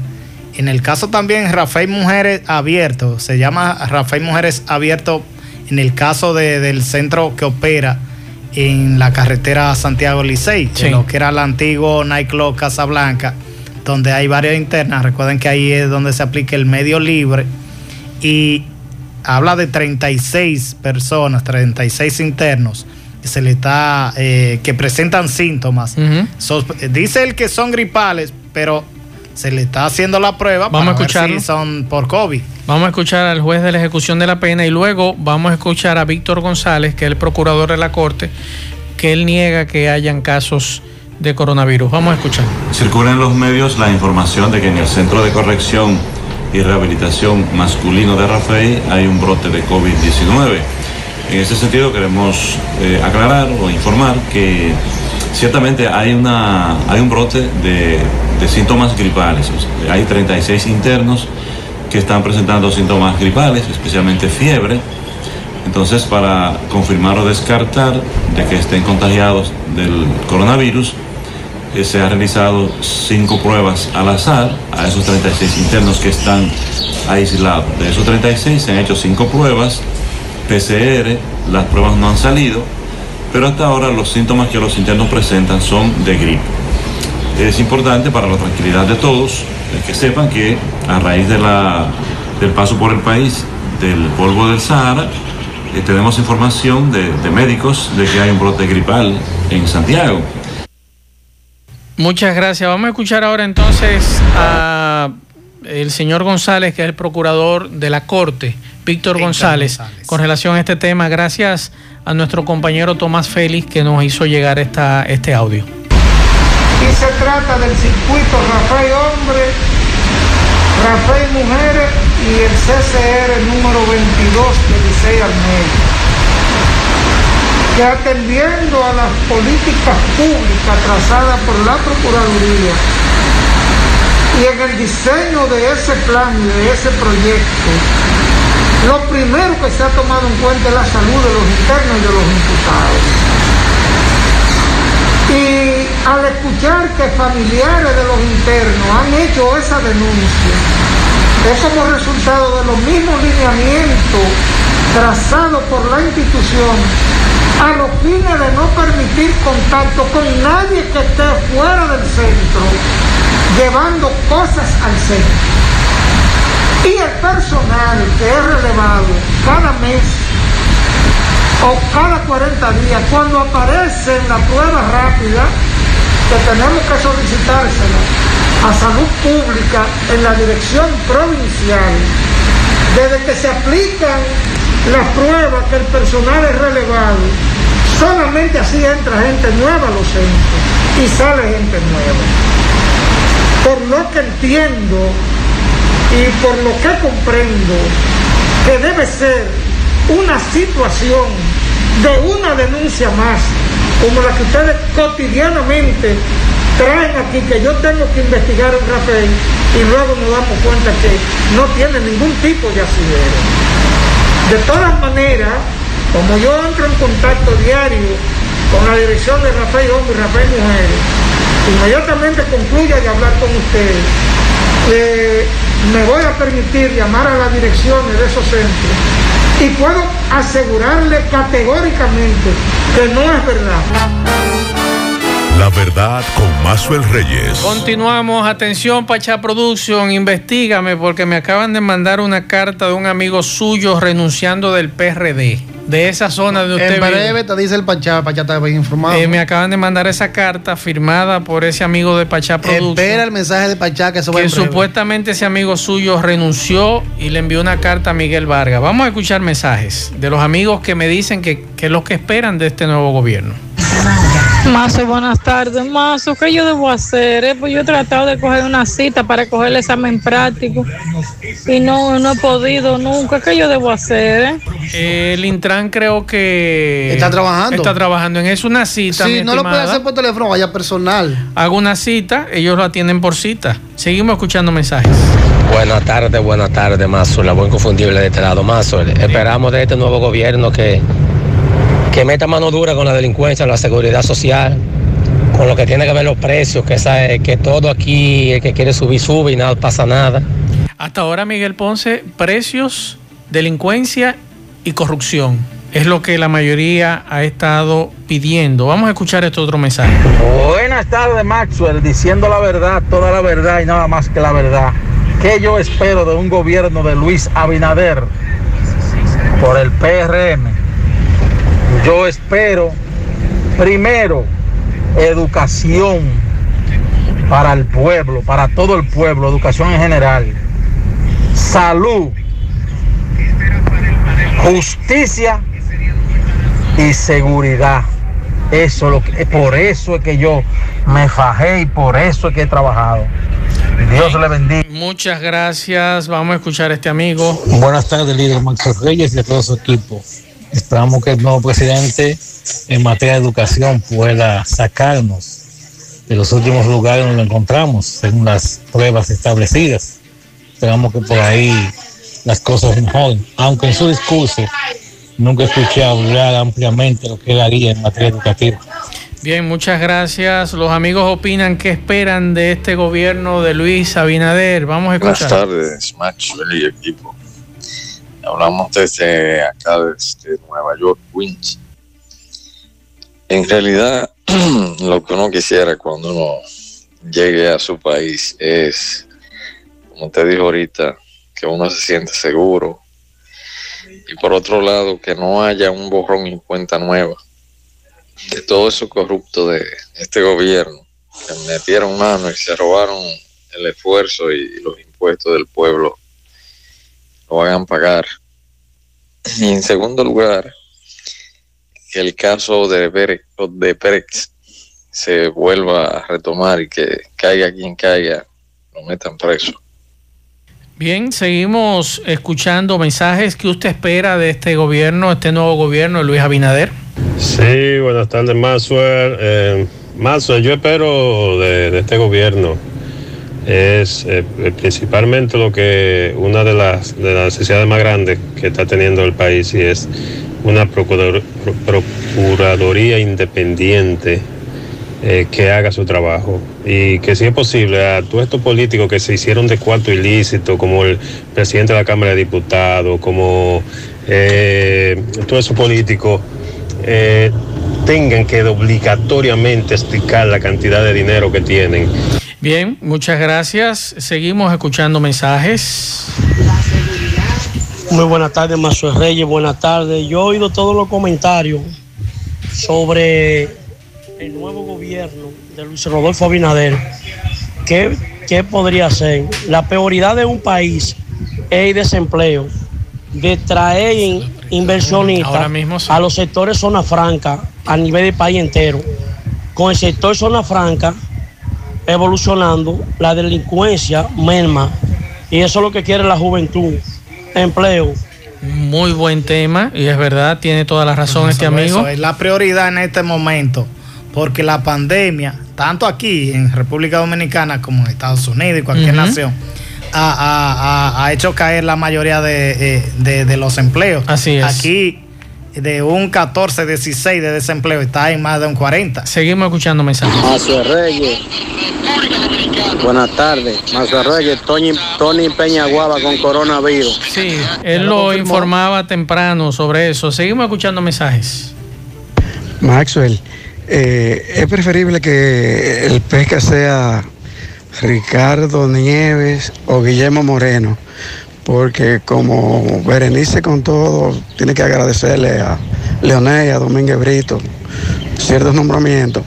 en el caso también Rafael Mujeres Abierto, se llama Rafael Mujeres Abierto en el caso de- del centro que opera en la carretera Santiago Licey, Sí. lo que era el antiguo nightclub Casablanca, donde hay varias internas. Recuerden que ahí es donde se aplica el medio libre y habla de 36 personas, 36 internos se le está eh, que presentan síntomas. Sospe- dice él que son gripales, pero se le está haciendo la prueba Vamos a para ver escucharlo. si son por COVID. Vamos a escuchar al juez de la ejecución de la pena y luego vamos a escuchar a Víctor González, que es el procurador de la Corte, que él niega que hayan casos de coronavirus. Vamos a escuchar. Circula en los medios la información de que en el Centro de Corrección y Rehabilitación Masculino de Rafael hay un brote de COVID-19. En ese sentido queremos eh, aclarar o informar que ciertamente hay, una, hay un brote de, síntomas gripales. Hay 36 internos que están presentando síntomas gripales, especialmente fiebre. Entonces, para confirmar o descartar de que estén contagiados del coronavirus, eh, se han realizado cinco pruebas al azar a esos 36 internos que están aislados. De esos 36 se han hecho cinco pruebas PCR, las pruebas no han salido, pero hasta ahora los síntomas que los internos presentan son de gripe. Es importante para la tranquilidad de todos que sepan que a raíz de la, del paso por el país del polvo del Sahara, eh, tenemos información de, de médicos de que hay un brote gripal en Santiago. Muchas gracias. Vamos a escuchar ahora entonces a el señor González, que es el procurador de la Corte, Víctor González, con relación a este tema. Gracias a nuestro compañero Tomás Félix que nos hizo llegar esta, este audio. Y se trata del circuito Rafael Hombre, Rafael Mujeres y el CCR número 22 de Licey Armenia que atendiendo a las políticas públicas trazadas por la Procuraduría y en el diseño de ese plan y de ese proyecto, lo primero que se ha tomado en cuenta es la salud de los internos y de los imputados. Y al escuchar que familiares de los internos han hecho esa denuncia, es como resultado de los mismos lineamientos trazados por la institución a los fines de no permitir contacto con nadie que esté fuera del centro, llevando cosas al centro. Y el personal que es relevado cada mes o cada 40 días, cuando aparece la prueba rápida, que tenemos que solicitársela a salud pública en la dirección provincial, desde que se aplican las pruebas que el personal es relevado, solamente así entra gente nueva a los centros y sale gente nueva. Por lo que entiendo y por lo que comprendo que debe ser una situación de una denuncia más, como la que ustedes cotidianamente traen aquí, que yo tengo que investigar un Rafael y luego nos damos cuenta que no tiene ningún tipo de asidero. De todas maneras, como yo entro en contacto diario con la dirección de Rafael Hombre y Rafael Mujeres, inmediatamente concluya de hablar con ustedes, eh, me voy a permitir llamar a las direcciones de esos centros y puedo asegurarle categóricamente que no es verdad. La verdad con Mazuel Reyes. Continuamos, atención Pachá Production, investigame porque me acaban de mandar una carta de un amigo suyo renunciando del PRD, de esa zona de usted. En breve te dice el Pachá, Pachá está bien informado. Eh, me acaban de mandar esa carta firmada por ese amigo de Pachá Production. Espera el mensaje de Pachá que se va Que supuestamente ese amigo suyo renunció y le envió una carta a Miguel Vargas. Vamos a escuchar mensajes de los amigos que me dicen que, que es lo que esperan de este nuevo gobierno. Mazo, buenas tardes. Mazo, ¿qué yo debo hacer? Eh? Pues yo he tratado de coger una cita para coger el examen práctico y no, no he podido nunca. ¿Qué yo debo hacer? Eh, el Intran creo que... Está trabajando. Está trabajando en eso, una cita. Si mi no lo puede hacer por teléfono, vaya personal. Hago una cita, ellos lo atienden por cita. Seguimos escuchando mensajes. Buenas tardes, buenas tardes, Mazo, la buen confundible de este lado, Mazo. Esperamos de este nuevo gobierno que, que meta mano dura con la delincuencia, la seguridad social, con lo que tiene que ver los precios, que, sabe, que todo aquí, el que quiere subir, sube y nada pasa nada. Hasta ahora, Miguel Ponce, precios, delincuencia y corrupción. Es lo que la mayoría ha estado pidiendo. Vamos a escuchar este otro mensaje. Buenas tardes, Maxwell, diciendo la verdad, toda la verdad y nada más que la verdad. ¿Qué yo espero de un gobierno de Luis Abinader por el PRM? Yo espero, primero, educación para el pueblo, para todo el pueblo, educación en general, salud, justicia y seguridad. Eso es lo que, por eso es que yo me fajé y por eso es que he trabajado. Dios le bendiga. Muchas gracias. Vamos a escuchar a este amigo. Buenas tardes, líder Max Reyes y a todo su equipo. Esperamos que el nuevo presidente en materia de educación pueda sacarnos de los últimos lugares donde lo encontramos, según las pruebas establecidas. Esperamos que por ahí las cosas mejoren. Aunque en su discurso nunca escuché hablar ampliamente lo que él haría en materia educativa. Bien, muchas gracias. Los amigos opinan qué esperan de este gobierno de Luis Abinader. Vamos a escuchar. Buenas tardes, Maxwell y equipo. Hablamos desde acá, desde Nueva York, Queens. En realidad, [CLEARS THROAT] lo que uno quisiera cuando uno llegue a su país es, como te dijo ahorita, que uno se siente seguro. Y por otro lado, que no haya un borrón y cuenta nueva de todo eso corrupto de este gobierno, que metieron mano y se robaron el esfuerzo y los impuestos del pueblo, lo hagan pagar. Y en segundo lugar, que el caso de, Ber de Perex se vuelva a retomar y que caiga quien caiga, lo metan preso. Bien, seguimos escuchando mensajes que usted espera de este gobierno, este nuevo gobierno de Luis Abinader. Sí, buenas tardes, Maxwell. Eh, Maxwell, yo espero de, este gobierno es eh, principalmente lo que una de las, de las necesidades más grandes que está teniendo el país y es una procuraduría independiente eh, que haga su trabajo y que si es posible a todos estos políticos que se hicieron de cuarto ilícito, como el presidente de la Cámara de Diputados, como eh, todos esos políticos, tengan que obligatoriamente explicar la cantidad de dinero que tienen. Bien, muchas gracias. Seguimos escuchando mensajes. Muy buenas tardes, Mazo Reyes. Buenas tardes. Yo he oído todos los comentarios sobre el nuevo gobierno de Luis Rodolfo Abinader, ¿qué, qué podría ser? La prioridad de un país es el desempleo, de traer inversionistas a los sectores zona franca a nivel del país entero. Con el sector zona franca evolucionando, la delincuencia merma. Y eso es lo que quiere la juventud, empleo. Muy buen tema y es verdad, tiene toda la razón este amigo. es la prioridad en este momento porque la pandemia, tanto aquí en República Dominicana como en Estados Unidos y cualquier nación, ha, hecho caer la mayoría eh, de, los empleos. Así es. Aquí de un 14, 16 de desempleo está en más de un 40. Seguimos escuchando mensajes. Mazo Reyes. Buenas tardes. Mazo Reyes, Tony, Tony Peñaguaba con coronavirus. Sí, él lo informaba temprano sobre eso. Seguimos escuchando mensajes. Maxwell, eh, es preferible que el pesca sea Ricardo Nieves o Guillermo Moreno, porque como Berenice con todo, tiene que agradecerle a Leonel y a Domínguez Brito ciertos nombramientos.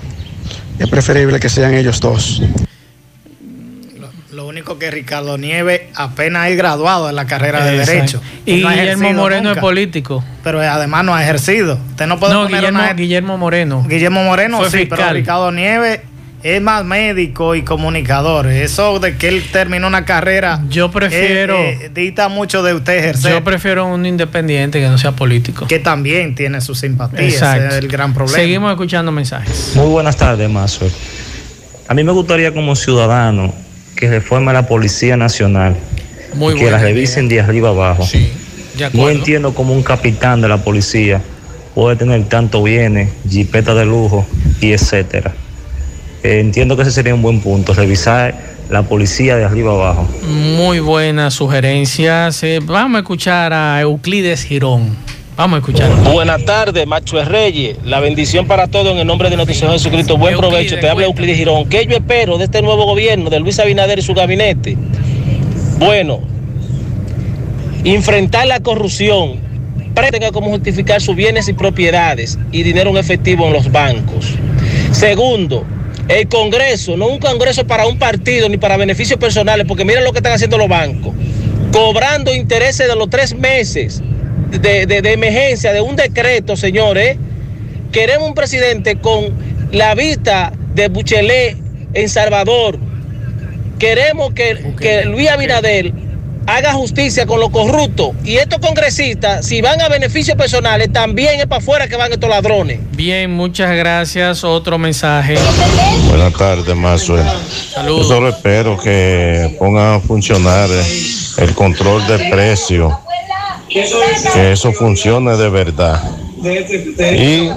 Es preferible que sean ellos dos único que Ricardo Nieves apenas es graduado en la carrera de Derecho. Y Guillermo Moreno es político. Pero además no ha ejercido. Usted no puede Guillermo, Guillermo Moreno. Guillermo Moreno sí, pero Ricardo Nieves es más médico y comunicador. Eso de que él terminó una carrera. Yo prefiero. Eh, dita mucho de usted ejercer. Yo prefiero un independiente que no sea político. Que también tiene su simpatía. Ese es el gran problema. Seguimos escuchando mensajes. Muy buenas tardes, Mazo. A mí me gustaría, como ciudadano, que reforme la Policía Nacional. que la revisen de arriba abajo. no entiendo cómo un capitán de la policía puede tener tanto bienes, jipeta de lujo y etcétera. Eh, entiendo que ese sería un buen punto, revisar la policía de arriba abajo. Muy buenas sugerencias. vamos a escuchar a Euclides Girón. Vamos a escuchar. Buenas tardes, Macho Reyes. La bendición para todos en el nombre de nuestro Señor Jesucristo. Buen provecho. Te habla Euclides Girón. ¿Qué yo espero de este nuevo gobierno, de Luis Abinader y su gabinete? Bueno, enfrentar la corrupción. Tenga como justificar sus bienes y propiedades y dinero en efectivo en los bancos. Segundo, el Congreso, no un Congreso para un partido ni para beneficios personales, porque miren lo que están haciendo los bancos, cobrando intereses de los tres meses de, emergencia, de un decreto, señores. Queremos un presidente con la vista de Buchelet en Salvador. Queremos que, que Luis Abinader haga justicia con los corruptos. Y estos congresistas, si van a beneficios personales, también es para afuera que van estos ladrones. Bien, muchas gracias. Otro mensaje. Buenas tardes, Mazuel. Saludos. Yo solo espero que pongan a funcionar el control de precios que eso funcione de verdad. Y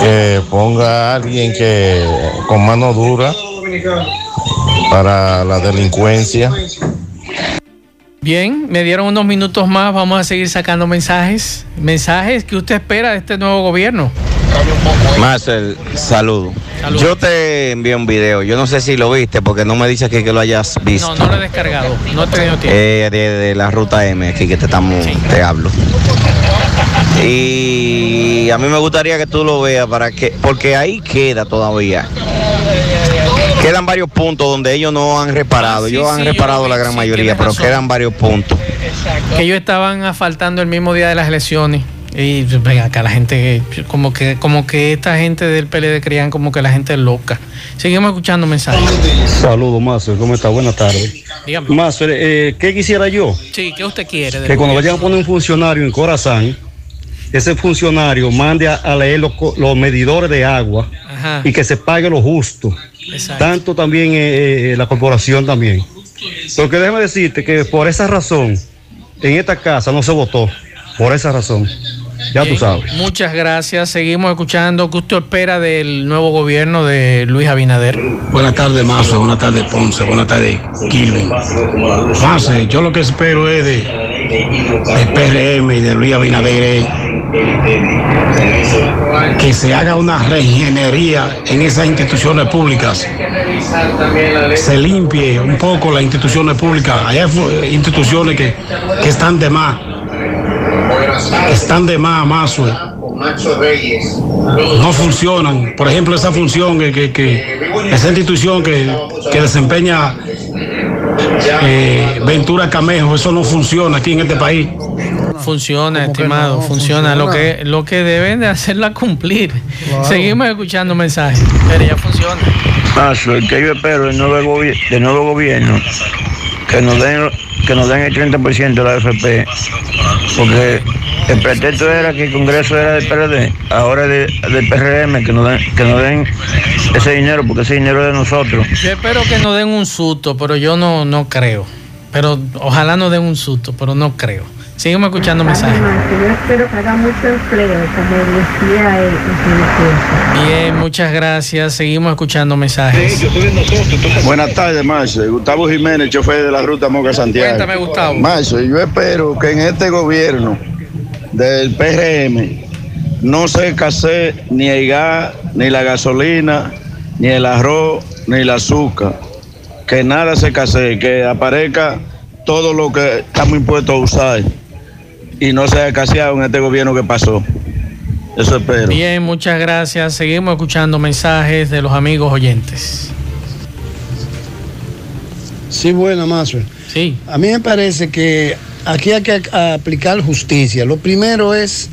que ponga a alguien que con mano dura para la delincuencia. Bien, me dieron unos minutos más, vamos a seguir sacando mensajes. Mensajes que usted espera de este nuevo gobierno. Marcel, saludo. Yo te envié un video, yo no sé si lo viste porque no me dice aquí que lo hayas visto. No, no lo he descargado, no he tenido tiempo. Eh, de, de la ruta M, aquí que te estamos, te hablo. Y a mí me gustaría que tú lo veas para que, porque ahí queda todavía. Quedan varios puntos donde ellos no han reparado. ellos han reparado la gran sí, mayoría, pero razón. quedan varios puntos. Que ellos estaban asfaltando el mismo día de las elecciones. Y pues, venga acá, la gente, como que, como que esta gente del PLD creían como que la gente es loca. Seguimos escuchando mensajes. Saludos, Mazo. ¿Cómo está? Buenas tardes. Dígame. Mazo, eh, ¿qué quisiera yo? Sí, ¿qué usted quiere? Que cuando vayan a poner un funcionario en Corazán, ese funcionario mande a, a leer los, los medidores de agua Ajá. y que se pague lo justo. Exacto. Tanto también eh, eh, la corporación también. Porque déjame decirte que por esa razón, en esta casa no se votó. Por esa razón. Ya tú sabes. Muchas gracias. Seguimos escuchando. ¿Qué usted espera del nuevo gobierno de Luis Abinader? Buenas tardes, Mazo. Buenas tardes, Ponce. Buenas tardes, Kilvin. Pase, yo lo que espero es de, del PRM y de Luis Abinader es que se haga una reingeniería en esas instituciones públicas. Se limpie un poco las instituciones públicas. Hay instituciones que, que están de más. Están de más, Mazo no funcionan. Por ejemplo, esa función que, que- que- esa institución que, que desempeña eh, Ventura Camejo, eso no funciona aquí en este país. Funciona, estimado, funciona. Lo que lo que deben de hacerla [LAUGHS] cumplir. Seguimos escuchando mensajes. Pero ya funciona. Mazo, el que yo espero del nuevo, del nuevo gobierno, que nos den que nos den el 30% de la AFP, porque el pretexto era que el Congreso era del PRD, ahora es de- del PRM, que nos, den, que nos den ese dinero, porque ese dinero es de nosotros. Yo espero que nos den un susto, pero yo no, no creo. Pero ojalá nos den un susto, pero no creo. Seguimos escuchando mensajes. Yo espero que haga mucho empleo, como decía él en su discurso. Bien, muchas gracias. Seguimos escuchando mensajes. Buenas tardes, Marce. Gustavo Jiménez, chofer de la ruta Moca Santiago. Cuéntame, Gustavo. Marce, yo espero que en este gobierno del PRM no se escasee ni el gas, ni la gasolina, ni el arroz, ni el azúcar. Que nada se escasee, que aparezca todo lo que estamos impuestos a usar y no sea escaseado en este gobierno que pasó. Eso espero. Bien, muchas gracias. Seguimos escuchando mensajes de los amigos oyentes. Sí, bueno, Mazo. Sí. A mí me parece que aquí hay que aplicar justicia. Lo primero es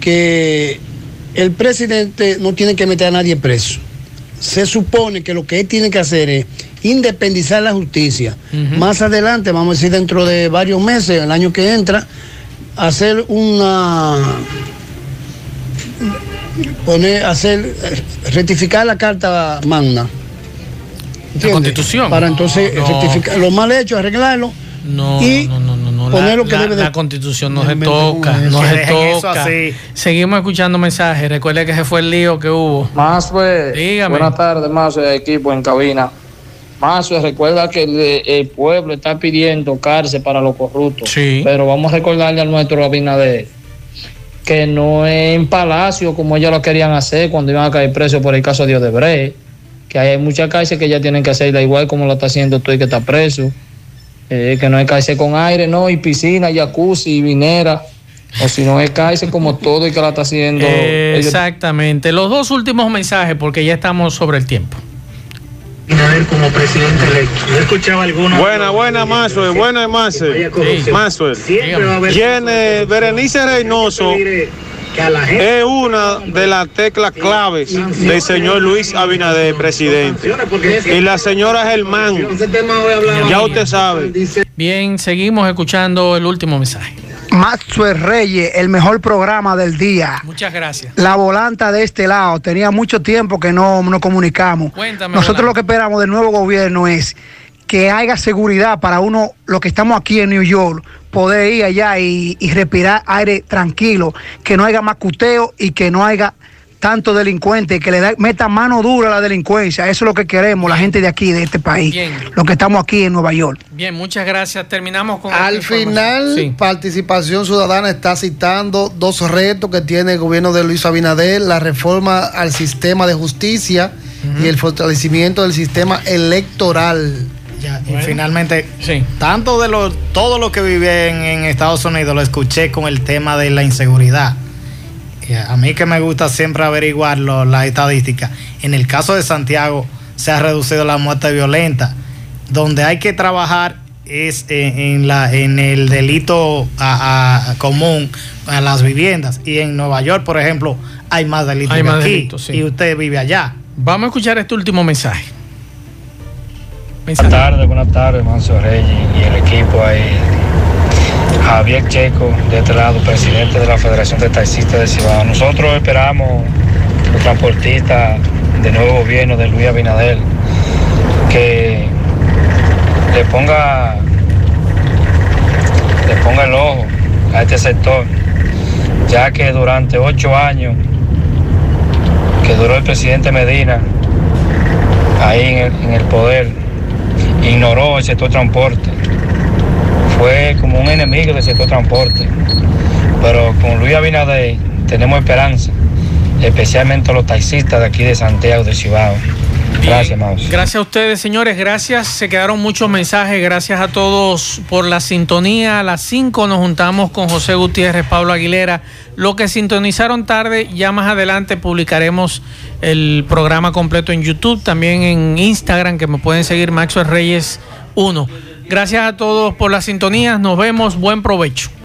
que el presidente no tiene que meter a nadie preso. Se supone que lo que él tiene que hacer es independizar la justicia. Más adelante, vamos a decir dentro de varios meses, el año que entra, hacer una poner, hacer, rectificar la carta magna. ¿Entiendes? Constitución. Para entonces No. rectificar lo mal hecho, arreglarlo. No, y no, no, no, no. poner La, lo que la- debe de- la constitución no se toca, no se toca. Seguimos escuchando mensajes. Recuerde que ese fue el lío que hubo. Más pues, Dígame. buenas tardes, más equipo en cabina. Más recuerda que el, el pueblo está pidiendo cárcel para los corruptos. Sí. Pero vamos a recordarle a nuestro Abinader que no es en palacio como ellos lo querían hacer cuando iban a caer presos por el caso de Odebrecht. Que hay muchas cárceles que ya tienen que hacerla igual como lo está haciendo tú y que está preso. Eh, que no es cárcel con aire, no, y piscina, jacuzzi, y vinera. O si no es cárcel como todo y que la está haciendo. Eh, ellos- Exactamente. Los dos últimos mensajes, porque ya estamos sobre el tiempo. Como presidente electo. Yo escuchaba algunos. Buena, buena, Mazue, buena, Mazue. Mazue. Tiene Berenice Reynoso. Es una de las teclas claves del señor Luis Abinader, presidente. Y la señora Germán, ya usted sabe. Bien, seguimos escuchando el último mensaje. Maxwell Reyes, el mejor programa del día. Muchas gracias. La volanta de este lado, tenía mucho tiempo que no nos comunicamos. Cuéntame, Nosotros lo que esperamos del nuevo gobierno es que haya seguridad para uno, los que estamos aquí en New York, poder ir allá y, y respirar aire tranquilo, que no haya macuteo y que no haya tantos delincuentes, que le da, meta mano dura a la delincuencia. Eso es lo que queremos, la gente de aquí, de este país, los que estamos aquí en Nueva York. Bien, muchas gracias. Terminamos con... Al final, Participación Ciudadana está citando dos retos que tiene el gobierno de Luis Abinader, la reforma al sistema de justicia y el fortalecimiento del sistema electoral. Y finalmente, tanto de lo, todo lo que vive en, Estados Unidos lo escuché con el tema de la inseguridad. a mí que me gusta siempre averiguar las estadísticas. En el caso de Santiago se ha reducido la muerte violenta. Donde hay que trabajar es en, la, en el delito común a las viviendas. Y en Nueva York, por ejemplo, hay más delitos que aquí. Y usted vive allá. Vamos a escuchar este último mensaje. Buenas tardes, buenas tardes, Manso Reyes y el equipo ahí. Javier Checo, de este lado, presidente de la Federación de Taxistas de Cibao. Nosotros esperamos, los transportistas del nuevo gobierno de Luis Abinader, que le ponga, le ponga el ojo a este sector, ya que durante ocho años que duró el presidente Medina ahí en el, poder, ignoró el sector transporte. Fue como un enemigo del sector transporte. Pero con Luis Abinader tenemos esperanza, especialmente los taxistas de aquí de Santiago de Cibao. Gracias, Maus. Gracias a ustedes, señores. Gracias. Se quedaron muchos mensajes. Gracias a todos por la sintonía. A las 5 nos juntamos con José Gutiérrez, Pablo Aguilera. Lo que sintonizaron tarde, ya más adelante publicaremos el programa completo en YouTube, también en Instagram, que me pueden seguir Maxwell Reyes 1. Gracias a todos por la sintonía. Nos vemos. Buen provecho.